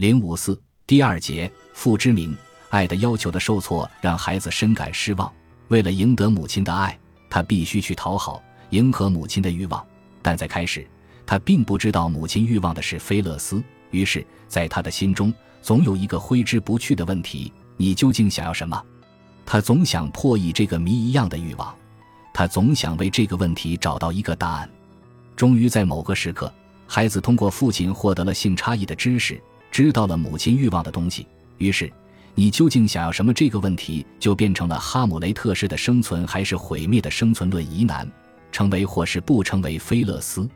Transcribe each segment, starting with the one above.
零五四第二节父之名，爱的要求的受挫让孩子深感失望。为了赢得母亲的爱，他必须去讨好、迎合母亲的欲望。但在开始，他并不知道母亲欲望的是菲勒斯。于是，在他的心中，总有一个挥之不去的问题：你究竟想要什么？他总想破译这个谜一样的欲望，他总想为这个问题找到一个答案。终于在某个时刻，孩子通过父亲获得了性差异的知识，知道了母亲欲望的东西。于是，你究竟想要什么？这个问题就变成了哈姆雷特式的生存还是毁灭的生存论疑难，成为或是不成为菲勒斯。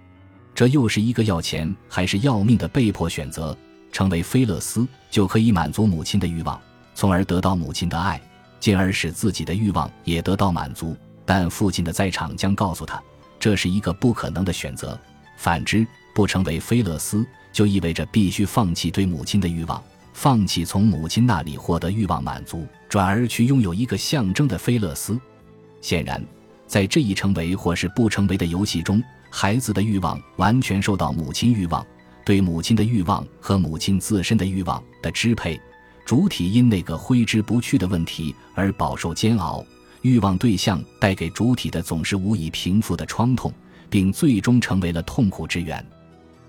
这又是一个要钱还是要命的被迫选择。成为菲勒斯就可以满足母亲的欲望，从而得到母亲的爱。进而使自己的欲望也得到满足，但父亲的在场将告诉他，这是一个不可能的选择。反之，不成为菲勒斯，就意味着必须放弃对母亲的欲望，放弃从母亲那里获得欲望满足，转而去拥有一个象征的菲勒斯。显然，在这一成为或是不成为的游戏中，孩子的欲望完全受到母亲欲望、对母亲的欲望和母亲自身的欲望的支配。主体因那个挥之不去的问题而饱受煎熬，欲望对象带给主体的总是无以平复的创痛，并最终成为了痛苦之源。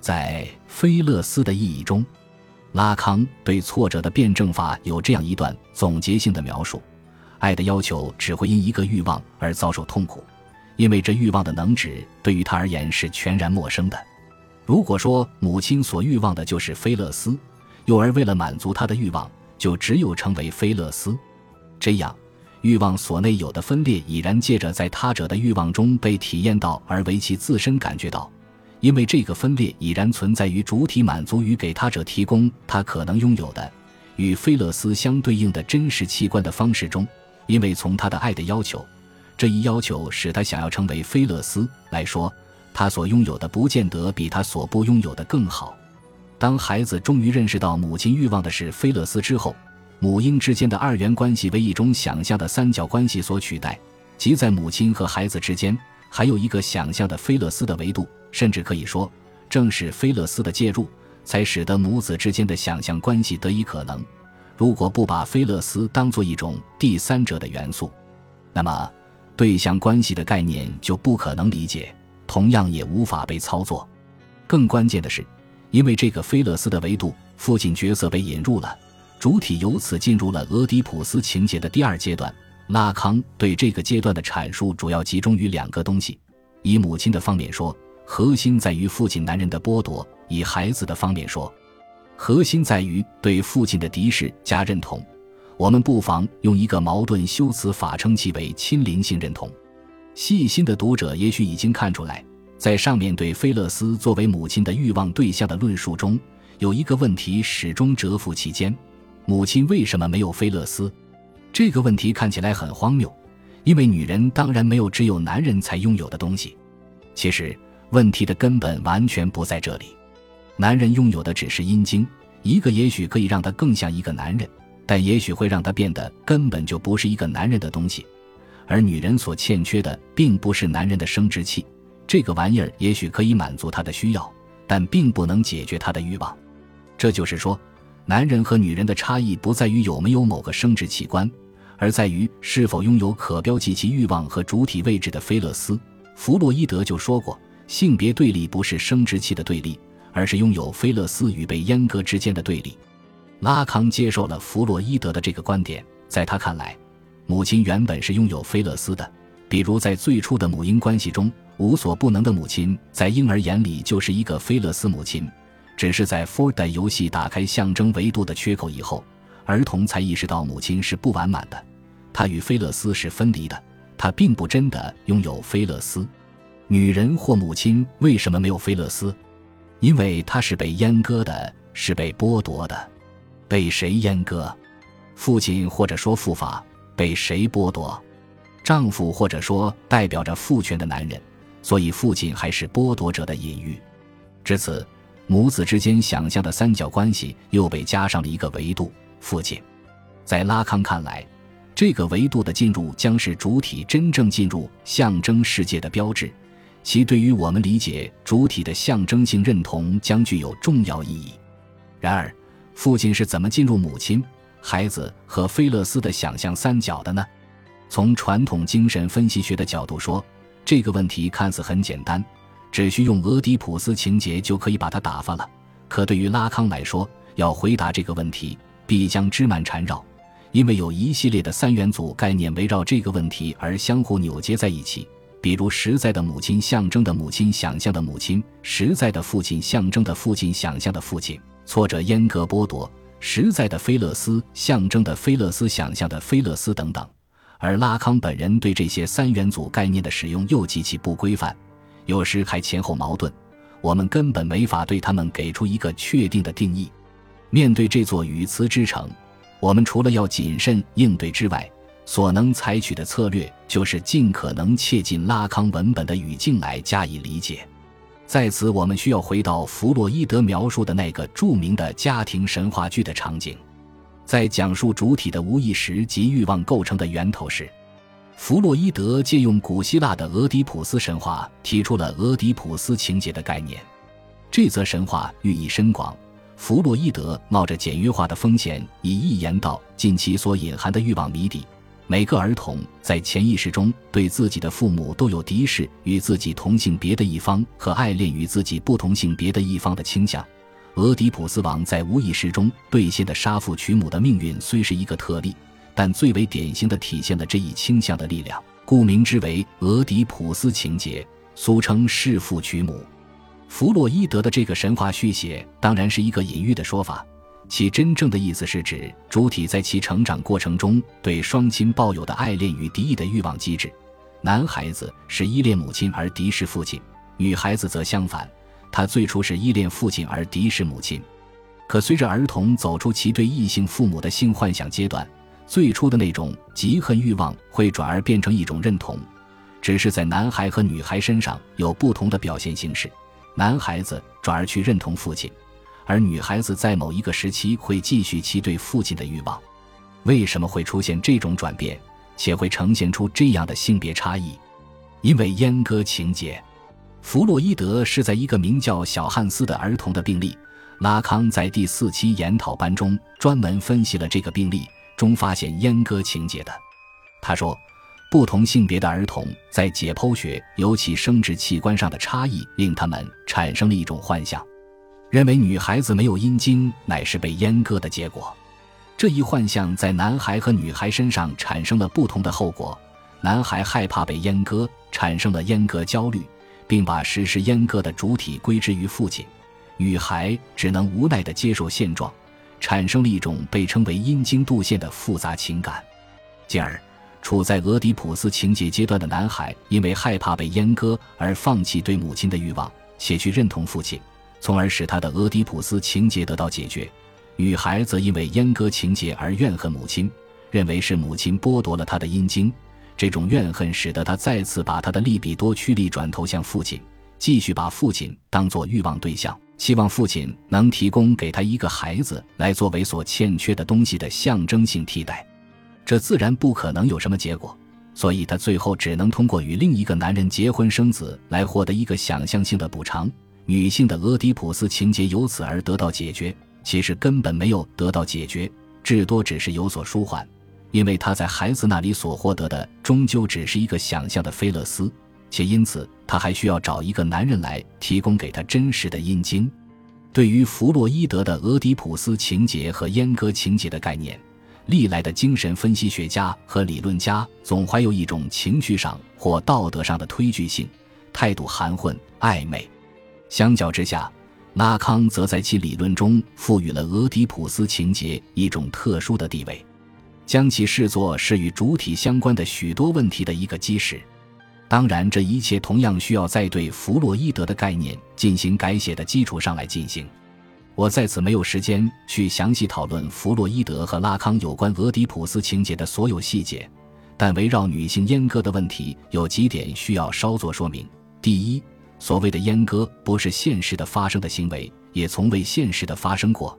在菲勒斯的意义中，拉康对挫折的辩证法有这样一段总结性的描述：爱的要求只会因一个欲望而遭受痛苦，因为这欲望的能指对于他而言是全然陌生的。如果说母亲所欲望的就是菲勒斯，幼儿为了满足他的欲望。就只有成为菲勒斯，这样欲望所内有的分裂已然借着在他者的欲望中被体验到而为其自身感觉到，因为这个分裂已然存在于主体满足于给他者提供他可能拥有的与菲勒斯相对应的真实器官的方式中，因为从他的爱的要求这一要求使他想要成为菲勒斯来说，他所拥有的不见得比他所不拥有的更好。当孩子终于认识到母亲欲望的是菲勒斯之后，母婴之间的二元关系为一种想象的三角关系所取代，即在母亲和孩子之间还有一个想象的菲勒斯的维度，甚至可以说，正是菲勒斯的介入，才使得母子之间的想象关系得以可能。如果不把菲勒斯当做一种第三者的元素，那么对象关系的概念就不可能理解，同样也无法被操作。更关键的是。因为这个菲勒斯的维度，父亲角色被引入了，主体由此进入了俄狄浦斯情节的第二阶段。拉康对这个阶段的阐述主要集中于两个东西：以母亲的方面说，核心在于父亲男人的剥夺；以孩子的方面说，核心在于对父亲的敌视加认同。我们不妨用一个矛盾修辞法称其为亲灵性认同。细心的读者也许已经看出来。在上面对菲勒斯作为母亲的欲望对象的论述中，有一个问题始终蛰伏其间：母亲为什么没有菲勒斯？这个问题看起来很荒谬，因为女人当然没有只有男人才拥有的东西。其实问题的根本完全不在这里。男人拥有的只是阴茎，一个也许可以让他更像一个男人，但也许会让他变得根本就不是一个男人的东西。而女人所欠缺的并不是男人的生殖器。这个玩意儿也许可以满足他的需要，但并不能解决他的欲望。这就是说，男人和女人的差异不在于有没有某个生殖器官，而在于是否拥有可标记其欲望和主体位置的菲勒斯。弗洛伊德就说过，性别对立不是生殖器的对立，而是拥有菲勒斯与被阉割之间的对立。拉康接受了弗洛伊德的这个观点，在他看来，母亲原本是拥有菲勒斯的，比如在最初的母婴关系中。无所不能的母亲，在婴儿眼里就是一个菲勒斯母亲，只是在 Ford 游戏打开象征维度的缺口以后，儿童才意识到母亲是不完满的，她与菲勒斯是分离的，她并不真的拥有菲勒斯。女人或母亲为什么没有菲勒斯？因为她是被阉割的，是被剥夺的。被谁阉割？父亲或者说父法被谁剥夺？丈夫或者说代表着父权的男人。所以，父亲还是剥夺者的隐喻。至此，母子之间想象的三角关系又被加上了一个维度——父亲。在拉康看来，这个维度的进入将是主体真正进入象征世界的标志，其对于我们理解主体的象征性认同将具有重要意义。然而，父亲是怎么进入母亲、孩子和菲勒斯的想象三角的呢？从传统精神分析学的角度说，这个问题看似很简单，只需用俄狄浦斯情节就可以把它打发了。可对于拉康来说，要回答这个问题，必将枝蔓缠绕，因为有一系列的三元组概念围绕这个问题而相互扭结在一起。比如，实在的母亲象征的母亲想象的母亲，实在的父亲象征的父亲想象的父亲，挫折阉割剥夺，实在的菲勒斯象征的菲勒斯想象的菲勒斯等等。而拉康本人对这些三元组概念的使用又极其不规范，有时还前后矛盾，我们根本没法对他们给出一个确定的定义。面对这座语词之城，我们除了要谨慎应对之外，所能采取的策略就是尽可能切近拉康文本的语境来加以理解。在此，我们需要回到弗洛伊德描述的那个著名的家庭神话剧的场景。在讲述主体的无意识及欲望构成的源头时，弗洛伊德借用古希腊的俄狄浦斯神话，提出了俄狄浦斯情节的概念。这则神话寓意深广。弗洛伊德冒着简约化的风险，以一言道尽其所隐含的欲望谜底。每个儿童在潜意识中对自己的父母都有敌视与自己同性别的一方和爱恋与自己不同性别的一方的倾向。俄狄浦斯王在无意识中兑现的杀父娶母的命运虽是一个特例，但最为典型的体现了这一倾向的力量，故名之为俄狄浦斯情节，俗称弑父娶母。弗洛伊德的这个神话续写当然是一个隐喻的说法，其真正的意思是指主体在其成长过程中对双亲抱有的爱恋与敌意的欲望机制。男孩子是依恋母亲而敌视父亲，女孩子则相反。他最初是依恋父亲而敌视母亲，可随着儿童走出其对异性父母的性幻想阶段，最初的那种嫉恨欲望会转而变成一种认同，只是在男孩和女孩身上有不同的表现形式。男孩子转而去认同父亲，而女孩子在某一个时期会继续其对父亲的欲望。为什么会出现这种转变，且会呈现出这样的性别差异？因为阉割情节。弗洛伊德是在一个名叫小汉斯的儿童的病例，拉康在第四期研讨班中专门分析了这个病例中发现阉割情节的。他说，不同性别的儿童在解剖学，尤其生殖器官上的差异，令他们产生了一种幻想，认为女孩子没有阴茎乃是被阉割的结果。这一幻象在男孩和女孩身上产生了不同的后果。男孩害怕被阉割，产生了阉割焦虑。并把实施阉割的主体归之于父亲，女孩只能无奈地接受现状，产生了一种被称为阴茎度线的复杂情感。进而，处在俄狄浦斯情节阶段的男孩，因为害怕被阉割而放弃对母亲的欲望，且去认同父亲，从而使他的俄狄浦斯情节得到解决。女孩则因为阉割情节而怨恨母亲，认为是母亲剥夺了她的阴茎。这种怨恨使得他再次把他的利比多驱力转投向父亲，继续把父亲当作欲望对象，希望父亲能提供给他一个孩子来作为所欠缺的东西的象征性替代。这自然不可能有什么结果，所以他最后只能通过与另一个男人结婚生子来获得一个想象性的补偿。女性的俄狄浦斯情节由此而得到解决，其实根本没有得到解决，至多只是有所舒缓。因为他在孩子那里所获得的终究只是一个想象的菲勒斯，且因此他还需要找一个男人来提供给他真实的阴茎。对于弗洛伊德的俄狄浦斯情节和阉割情节的概念，历来的精神分析学家和理论家总怀有一种情绪上或道德上的推拒性，态度含混暧昧。相较之下，拉康则在其理论中赋予了俄狄浦斯情节一种特殊的地位。将其视作是与主体相关的许多问题的一个基石。当然，这一切同样需要在对弗洛伊德的概念进行改写的基础上来进行。我在此没有时间去详细讨论弗洛伊德和拉康有关俄狄浦斯情节的所有细节，但围绕女性阉割的问题，有几点需要稍作说明。第一，所谓的阉割不是现实的发生的行为，也从未现实的发生过。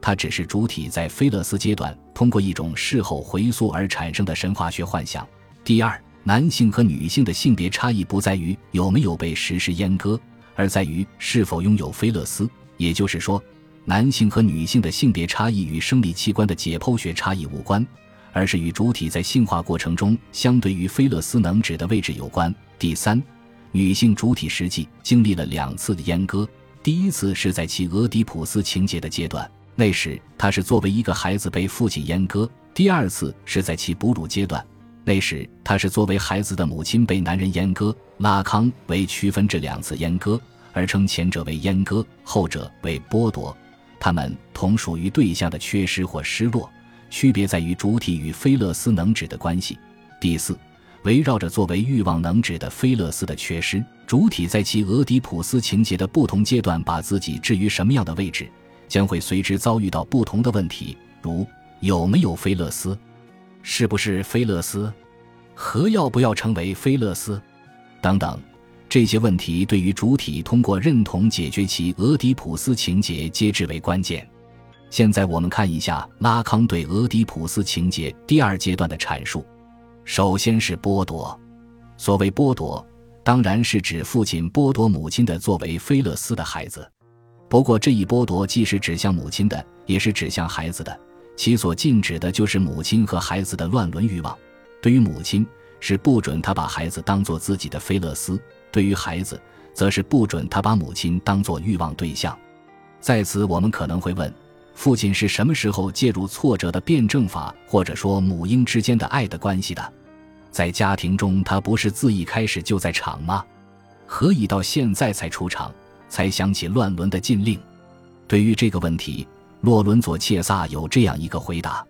它只是主体在菲勒斯阶段通过一种事后回溯而产生的神话学幻想。第二，男性和女性的性别差异不在于有没有被实施阉割，而在于是否拥有菲勒斯。也就是说，男性和女性的性别差异与生理器官的解剖学差异无关，而是与主体在性化过程中相对于菲勒斯能指的位置有关。第三，女性主体实际经历了两次的阉割，第一次是在其俄狄浦斯情节的阶段，那时她是作为一个孩子被父亲阉割；第二次是在其哺乳阶段，那时她是作为孩子的母亲被男人阉割。拉康为区分这两次阉割，而称前者为阉割，后者为剥夺。它们同属于对象的缺失或失落，区别在于主体与菲勒斯能指的关系。第四，围绕着作为欲望能指的菲勒斯的缺失，主体在其俄狄浦斯情节的不同阶段把自己置于什么样的位置，将会随之遭遇到不同的问题，如有没有菲勒斯，是不是菲勒斯，和要不要成为菲勒斯，等等。这些问题对于主体通过认同解决其俄狄浦斯情节皆至为关键。现在我们看一下拉康对俄狄浦斯情节第二阶段的阐述。首先是剥夺。所谓剥夺，当然是指父亲剥夺母亲的作为菲勒斯的孩子。不过这一剥夺既是指向母亲的，也是指向孩子的。其所禁止的就是母亲和孩子的乱伦欲望。对于母亲，是不准他把孩子当做自己的菲勒斯。对于孩子，则是不准他把母亲当作欲望对象。在此，我们可能会问：父亲是什么时候介入挫折的辩证法，或者说母婴之间的爱的关系的？在家庭中，他不是自一开始就在场吗？何以到现在才出场，才想起乱伦的禁令？对于这个问题，洛伦佐切萨有这样一个回答：